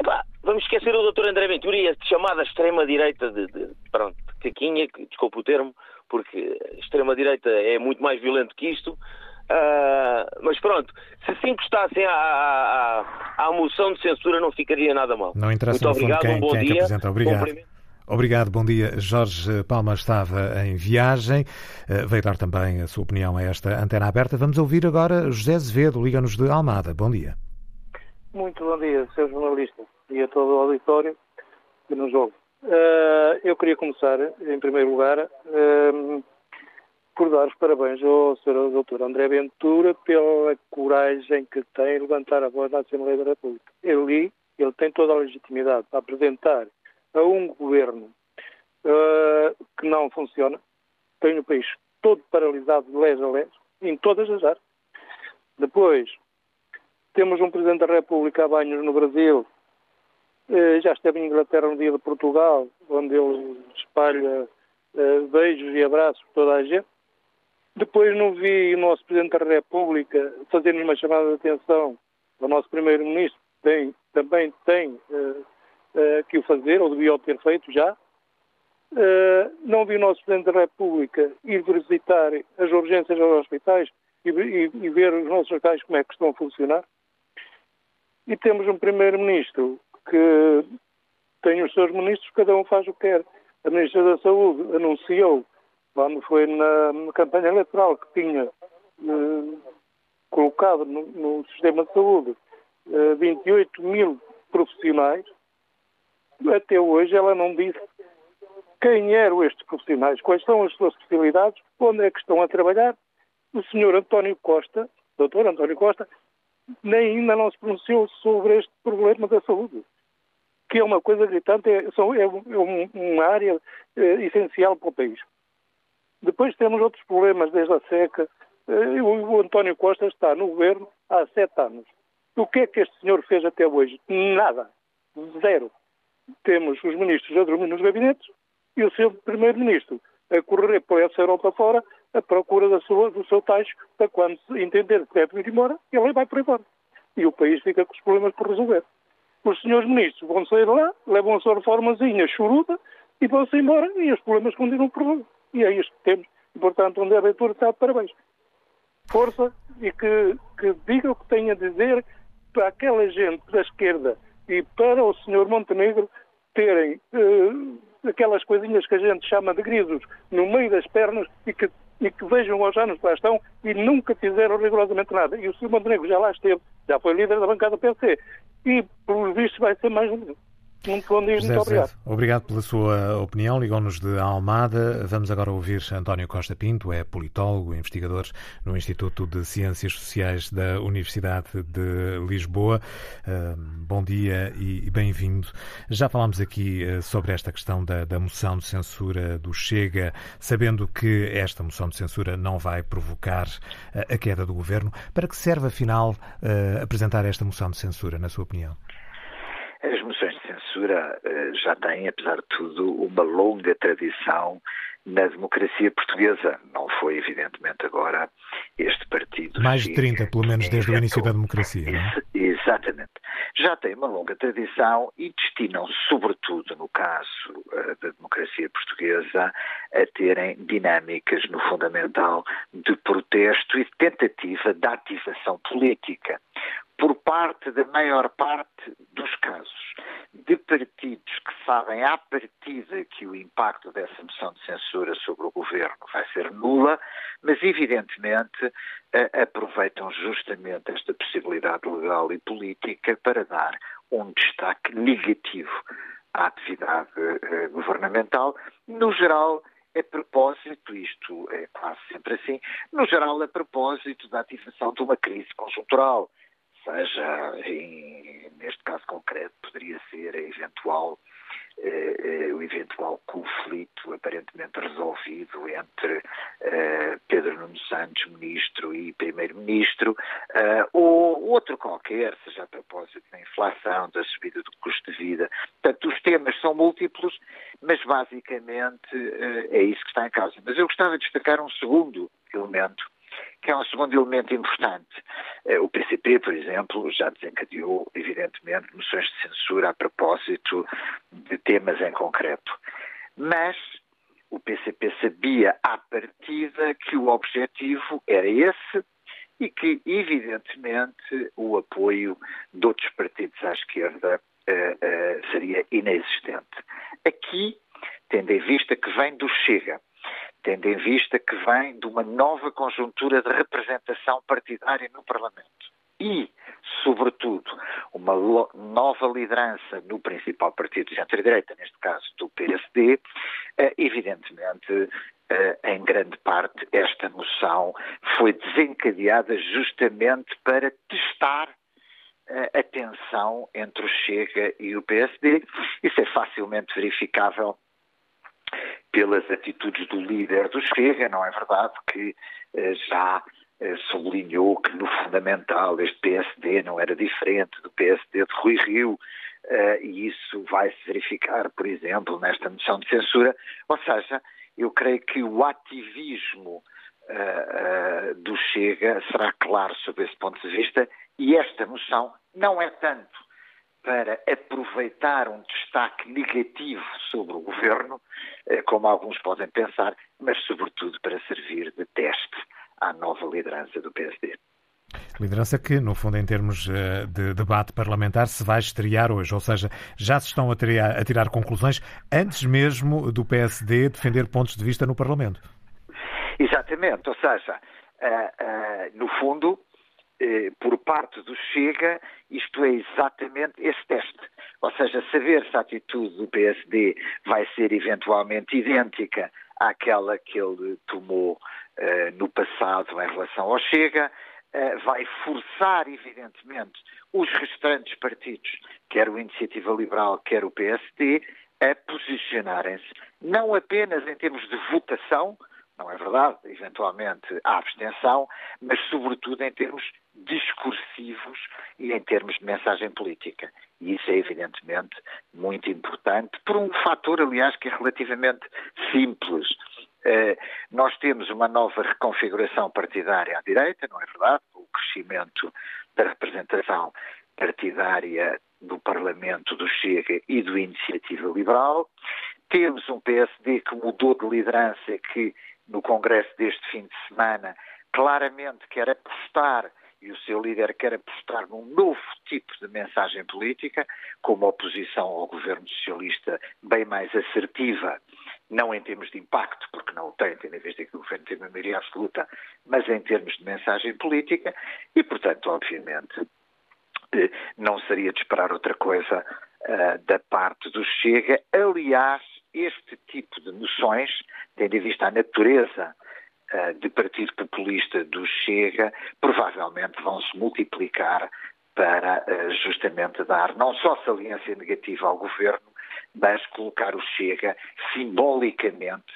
epá, vamos esquecer o Dr. André Ventura e a chamada extrema-direita de, de, pronto, de caquinha, desculpa o termo, porque a extrema-direita é muito mais violento que isto. Uh, mas pronto, se se encostassem à, à, à, moção de censura não ficaria nada mal. Não interessa Muito obrigado, quem, um bom quem dia. É que apresenta. Obrigado. Obrigado, bom dia. Jorge Palma estava em viagem, uh, veio dar também a sua opinião a esta antena aberta. Vamos ouvir agora José Azevedo, liga-nos de Almada. Bom dia. Muito bom dia, Sr. Jornalista, e a todo o auditório que nos ouve. Uh, eu queria começar, em primeiro lugar, uh, por dar os parabéns ao Sr. Dr. André Ventura pela coragem que tem levantar a voz na Assembleia da República. Ele, ele tem toda a legitimidade para apresentar a um governo uh, que não funciona, tem o país todo paralisado de lés a lés, em todas as áreas. Depois, temos um Presidente da República a banhos no Brasil, já esteve em Inglaterra no dia de Portugal, onde ele espalha uh, beijos e abraços por toda a gente. Depois não vi o nosso Presidente da República fazer uma chamada de atenção ao nosso Primeiro-Ministro, tem, também tem uh, uh, que o fazer, ou deviam ter feito já. Uh, não vi o nosso Presidente da República ir visitar as urgências aos hospitais e, e, e ver os nossos hospitais como é que estão a funcionar. E temos um Primeiro-Ministro que tem os seus ministros, cada um faz o que quer. A Ministra da Saúde anunciou, quando foi na, na campanha eleitoral, que tinha eh, colocado no, no, sistema de saúde eh, 28 mil profissionais. Até hoje ela não disse quem eram estes profissionais, quais são as suas especialidades, onde é que estão a trabalhar. O senhor António Costa, doutor António Costa, nem ainda não se pronunciou sobre este problema da saúde que é uma coisa gritante, é, é, um, uma área é, essencial para o país. Depois temos outros problemas, desde a seca. Eh, o, o António Costa está no governo há sete anos. O que é que este senhor fez até hoje? Nada. Zero. Temos os ministros a dormir nos gabinetes e o seu primeiro-ministro a correr por essa Europa fora à procura da sua, do seu tacho para quando entender que deve ir embora, ele vai por aí fora. E o país fica com os problemas por resolver os senhores ministros vão sair lá, levam a sua reformazinha choruda e vão-se embora e os problemas continuam por lá. E é isto que temos. E, portanto, onde a abertura está de parabéns. Força e que, que diga o que tem a dizer para aquela gente da esquerda e para o senhor Montenegro terem uh, aquelas coisinhas que a gente chama de grisos no meio das pernas e que, e que vejam aos anos que lá estão e nunca fizeram rigorosamente nada. E o senhor Montenegro já lá esteve, já foi líder da bancada PC e, pelos vistos, vai ser mais um. Muito bom dia, muito obrigado. Obrigado pela sua opinião. Ligou-nos de Almada. Vamos agora ouvir António Costa Pinto, é politólogo, investigador no Instituto de Ciências Sociais da Universidade de Lisboa. bom dia e bem-vindo. Já falámos aqui eh, sobre esta questão da, da moção de censura do Chega, sabendo que esta moção de censura não vai provocar eh, a queda do governo. Para que serve, afinal, eh, apresentar esta moção de censura, na sua opinião? As moções de censura uh, já têm, apesar de tudo, uma longa tradição na democracia portuguesa. Não foi, evidentemente, agora este partido. Mais de 30, pelo menos, desde o início da democracia. É? Exatamente. Já tem uma longa tradição e destinam, sobretudo no caso uh, da democracia portuguesa, a terem dinâmicas no fundamental de protesto e de tentativa de ativação política por parte da maior parte dos casos, de partidos que sabem à partida que o impacto dessa moção de censura sobre o governo vai ser nula, mas evidentemente aproveitam justamente esta possibilidade legal e política para dar um destaque negativo à atividade eh, governamental, no geral a propósito, isto é quase sempre assim, no geral a propósito da ativação de uma crise conjuntural seja, em, neste caso concreto, poderia ser a eventual, eh, eh, o eventual conflito aparentemente resolvido entre eh, Pedro Nuno Santos, ministro, e primeiro-ministro, eh, ou outro qualquer, seja a propósito da inflação, da subida do custo de vida. Portanto, os temas são múltiplos, mas basicamente eh, é isso que está em causa. Mas eu gostava de destacar um segundo elemento que é um segundo elemento importante. Eh, o PCP, por exemplo, já desencadeou, evidentemente, moções de censura a propósito de temas em concreto. Mas o PCP sabia à partida que o objetivo era esse e que, evidentemente, o apoio de outros partidos à esquerda uh, uh, seria inexistente. Aqui, tendo em vista que vem do Chega, tendo em vista que vem de uma nova conjuntura de representação partidária no Parlamento e, sobretudo, uma nova liderança no principal partido de centro-direita, neste caso do PSD, eh, evidentemente, eh, em grande parte, esta moção foi desencadeada justamente para testar eh, a tensão entre o Chega e o PSD. Isso é facilmente verificável pelas atitudes do líder do Chega, não é verdade que eh, já eh, sublinhou que no fundamental este PSD não era diferente do PSD de Rui Rio, eh, e isso vai se verificar, por exemplo, nesta moção de censura. Ou seja, eu creio que o ativismo do Chega será claro sob esse ponto de vista, e esta moção não é tanto para aproveitar um destaque negativo sobre o governo, eh, como alguns podem pensar, mas sobretudo para servir de teste à nova liderança do PSD. Liderança que, no fundo, em termos eh, de debate parlamentar, se vai estrear hoje, ou seja, já se estão a tirar, a tirar conclusões antes mesmo do PSD defender pontos de vista no Parlamento. Exatamente, ou seja, uh, no fundo, eh, por parte do Chega, isto é exatamente esse teste. Ou seja, saber se a atitude do PSD vai ser eventualmente idêntica àquela que ele tomou uh, no passado em relação ao Chega, uh, vai forçar, evidentemente, os restantes partidos, quer o Iniciativa Liberal, quer o PSD, a posicionarem-se não apenas em termos de votação, não é verdade, eventualmente a abstenção, mas sobretudo em termos discursivos e em termos de mensagem política. E isso é evidentemente muito importante, por um fator, aliás, que é relativamente simples. Uh, nós temos uma nova reconfiguração partidária à direita, não é verdade? O crescimento da representação partidária do Parlamento do Chega e do Iniciativa Liberal. Temos um PSD que mudou de liderança, que no Congresso deste fim de semana claramente quer apostar e o seu líder quer apostar num novo tipo de mensagem política, como oposição ao governo socialista bem mais assertiva, não em termos de impacto, porque não o tem, tendo em vista que o governo tem uma maioria absoluta, mas em termos de mensagem política, e, portanto, obviamente, eh, não seria de esperar outra coisa uh, da parte do Chega. Aliás, este tipo de noções, tendo em vista a natureza uh, de partido populista do Chega, provavelmente vão se multiplicar para uh, justamente dar não só saliência negativa ao governo, mas colocar o Chega simbolicamente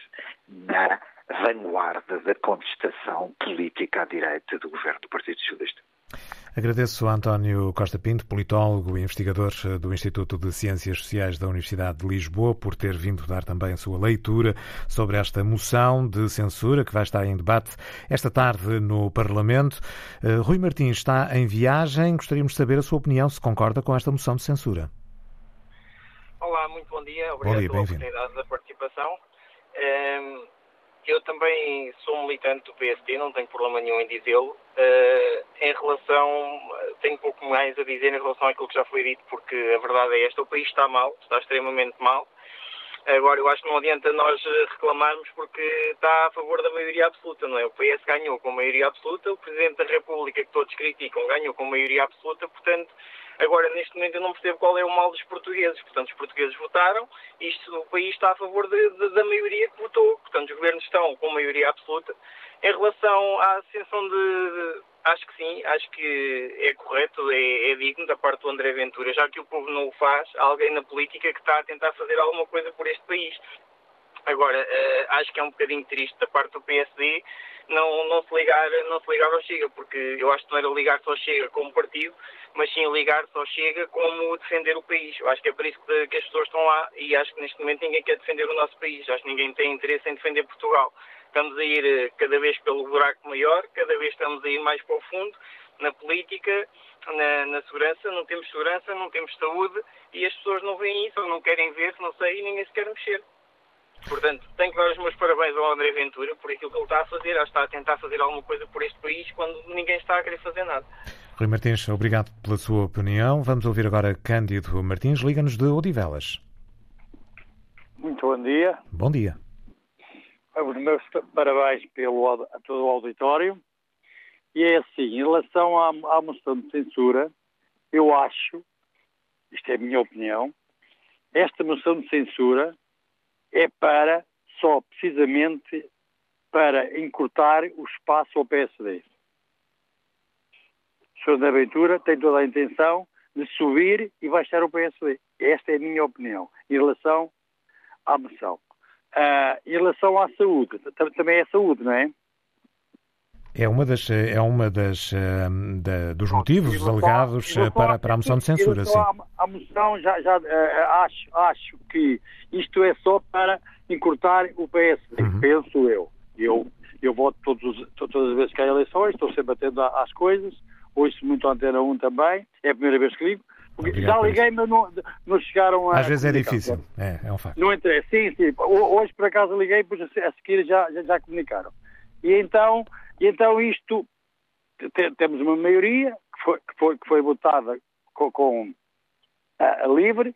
na vanguarda da contestação política à direita do governo do Partido Socialista. Agradeço a António Costa Pinto, politólogo e investigador do Instituto de Ciências Sociais da Universidade de Lisboa, por ter vindo dar também a sua leitura sobre esta moção de censura que vai estar em debate esta tarde no Parlamento. Eh, Rui Martins está em viagem. Gostaríamos de saber a sua opinião, se concorda com esta moção de censura. Olá, muito bom dia. Obrigado bom dia, pela oportunidade da participação. Ehm, eu também sou militante do PSD, não tenho problema nenhum em dizê-lo. Uh, em relação, tenho pouco mais a dizer em relação àquilo que já foi dito, porque a verdade é esta: o país está mal, está extremamente mal. Agora, eu acho que não adianta nós reclamarmos porque está a favor da maioria absoluta, não é? O PS ganhou com maioria absoluta, o Presidente da República, que todos criticam, ganhou com maioria absoluta, portanto, agora neste momento eu não percebo qual é o mal dos portugueses. Portanto, os portugueses votaram, isto, o país está a favor de, de, da maioria que votou, portanto, os governos estão com maioria absoluta. Em relação à ascensão de, acho que sim, acho que é correto, é, é, digno da parte do André Ventura, já que o povo não o faz, há alguém na política que está a tentar fazer alguma coisa por este país. Agora, uh, acho que é um bocadinho triste da parte do PSD não, não, se ligar, não se ligar ao Chega, porque eu acho que não era ligar-se ao Chega como partido, mas sim ligar-se ao Chega como defender o país. Eu acho que é por isso que, que as pessoas estão lá e acho que neste momento ninguém quer defender o nosso país, acho que ninguém tem interesse em defender Portugal. Estamos a ir eh, cada vez pelo buraco maior, cada vez estamos a ir mais para o fundo, na política, na, na, segurança, não temos segurança, não temos saúde e as pessoas não veem isso, ou não querem ver, não sei, e ninguém se quer mexer. Portanto, tenho que dar os meus parabéns ao André Ventura por aquilo que ele está a fazer. Ele está a tentar fazer alguma coisa por este país quando ninguém está a querer fazer nada. Rui Martins, obrigado pela sua opinião. Vamos ouvir agora Cândido Martins. Liga-nos de Odivelas. Muito bom dia. Bom dia. Os meus parabéns pelo, a todo o auditório. E é assim, em relação à, à moção de censura, eu acho, isto é a minha opinião, esta moção de censura é para, só precisamente, para encurtar o espaço ao PSD. O Sr. da Ventura tem toda a intenção de subir e baixar o PSD. Esta é a minha opinião em relação à moção. Uh, em relação à saúde, também é saúde, não é? É uma das, é uma das uh, da, dos motivos alegados ah, para, para a moção de censura, sim. A, a moção já, já uh, acho, acho que isto é só para encurtar o PSD, uhum. penso eu. Eu, eu voto todos, todas as vezes que há eleições, estou sempre atento às coisas, ouço muito a Antena 1 também, é a primeira vez que ligo, Já liguei, mas não, não chegaram a. Às vezes é difícil, é, é um facto. Não interessa, sim, sim. Hoje, por acaso, liguei, pois a seguir já, já, já comunicaram. E então, e então isto, temos uma maioria que foi, que foi, que foi votada com, com a, a livre,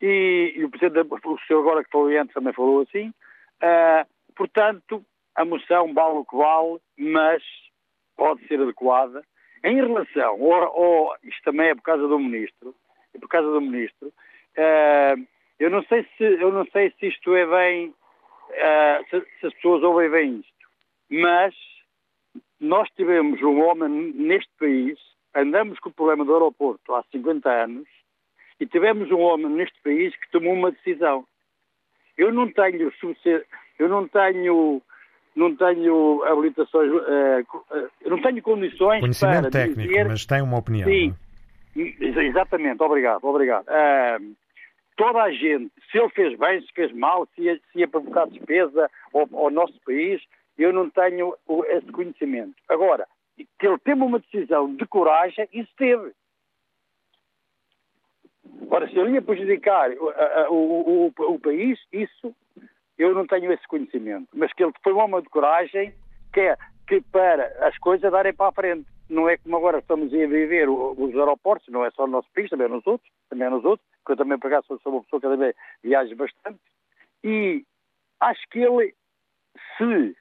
e, e, o Presidente, o senhor agora que falou antes também falou assim, uh, portanto, a moção vale o que vale, mas pode ser adequada. Em relação, ou, isto também é por causa do Ministro, é por causa do Ministro, uh, eu não sei se eu não sei se isto é bem, uh, se, se, as pessoas ouvem bem isto, mas nós tivemos um homem neste país, andamos com o problema do aeroporto há 50 anos, e tivemos um homem neste país que tomou uma decisão. Eu não tenho, eu não tenho, não tenho habilitações, uh, eu não tenho condições Conhecimento para técnico, dizer... mas tem uma opinião. Sim, é? exatamente, obrigado, obrigado. Uh, toda a gente, se ele fez bem, se fez mal, se ia, se ia provocar despesa ao, ao nosso país, eu não tenho esse conhecimento. Agora, que ele teve uma decisão de coragem, isso teve. Ora, se ele ia prejudicar o, o, o, o, país, isso eu não tenho esse conhecimento. Mas que ele foi um homem de coragem que é que para as coisas darem para a frente. Não é como agora estamos a viver os aeroportos, não é só no nosso país, também é nos outros, também é nos outros, que eu também, por acaso, sou uma pessoa que também viaja bastante. E acho que ele, se...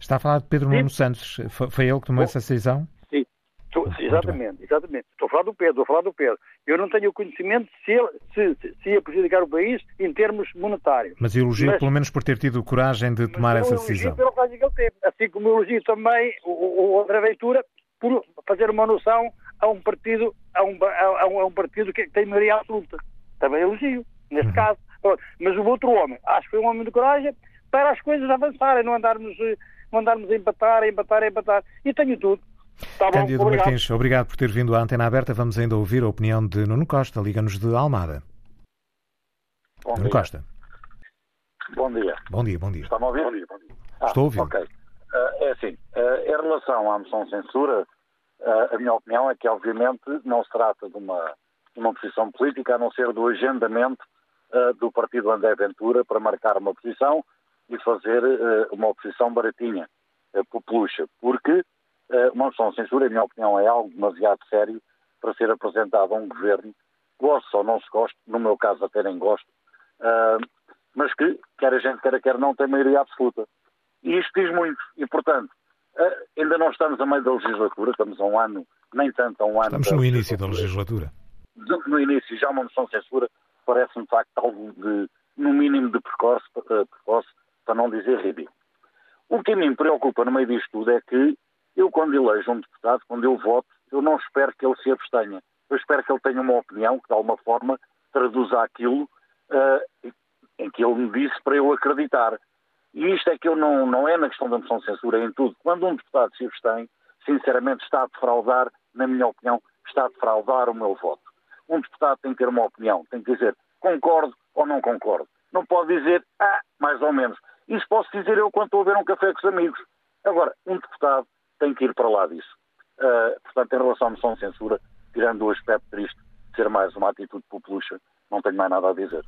Está a falar de Pedro Nuno Santos. Foi ele que tomou essa decisão? Estou, exatamente, exatamente. Estou a falar do Pedro, estou a falar do Pedro. Eu não tenho conhecimento se, ele, se, se ia prejudicar o país em termos monetários. Mas elogio mas, pelo menos por ter tido coragem de tomar essa decisão. pela coragem que ele teve. Assim como elogio também o, o André Ventura por fazer uma noção a um partido, a um, a, um, a um partido que tem maioria absoluta. Também elogio, neste uhum. caso. Mas o outro homem, acho que foi um homem de coragem para as coisas avançarem, não andarmos, não andarmos a empatar, empatar, a empatar. E tenho tudo. Tá bom, Cândido obrigado. Martins, obrigado por ter vindo à antena aberta. Vamos ainda ouvir a opinião de Nuno Costa. Liga-nos de Almada. Bom Nuno dia. Costa. Bom dia. Bom dia, bom dia. Está-me a ouvir? Bom dia, bom dia. Ah, Estou a ouvir. Ok. Uh, é assim, uh, em relação à moção de censura, uh, a minha opinião é que, obviamente, não se trata de uma, de uma posição política, a não ser do agendamento do partido André Ventura para marcar uma posição e fazer uma oposição baratinha, populucha. Porque eh, uma moção de censura, em minha opinião, é algo demasiado sério para ser apresentado a um governo, gosto ou não se goste, no meu caso até nem gosto, uh, mas que, quer a gente quer quer não, tem maioria absoluta. E isto diz muito. E, portanto, uh, ainda não estamos a meio da legislatura, estamos a um ano, nem tanto a um ano... Estamos no início da legislatura. No início, já uma moção de censura parece-me, de facto, algo de, no mínimo, de precoce, precoce para não dizer ridículo. O que me preocupa no meio disto tudo é que eu, quando elejo um deputado, quando eu voto, eu não espero que ele se abstenha. Eu espero que ele tenha uma opinião que, de alguma forma, traduza aquilo uh, em que ele me disse para eu acreditar. E isto é que eu não, não é na questão da moção de censura, é em tudo. Quando um deputado se abstém, sinceramente está a defraudar, na minha opinião, está a defraudar o meu voto. Um deputado tem que ter uma opinião, tem que dizer concordo ou não concordo. Não pode dizer, ah, mais ou menos. Isso posso dizer eu quando estou a ver um café com os amigos. Agora, um deputado tem que ir para lá disso. Uh, portanto, em relação à moção de censura, tirando o aspecto triste de ser mais uma atitude populucha, não tenho mais nada a dizer.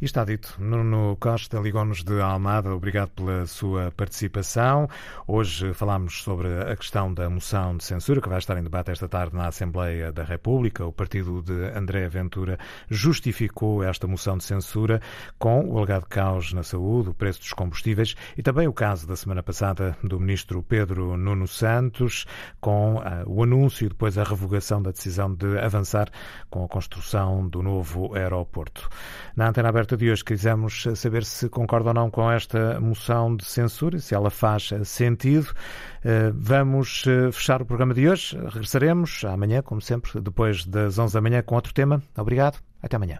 E está dito. Nuno Costa ligou-nos de Almada. Obrigado pela sua participação. Hoje falámos sobre a questão da moção de censura que vai estar em debate esta tarde na Assembleia da República. O partido de André Ventura justificou esta moção de censura com o alegado caos na saúde, o preço dos combustíveis e também o caso da semana passada do ministro Pedro Nuno Santos, com uh, o anúncio e depois a revogação da decisão de avançar com a construção do novo aeroporto. Na antena aberta de hoje quisemos saber se concorda ou não com esta moção de censura, se ela faz sentido. Eh, vamos eh, fechar o programa de hoje. Regressaremos amanhã, como sempre, depois das 11 da manhã, com outro tema. Obrigado. Até amanhã.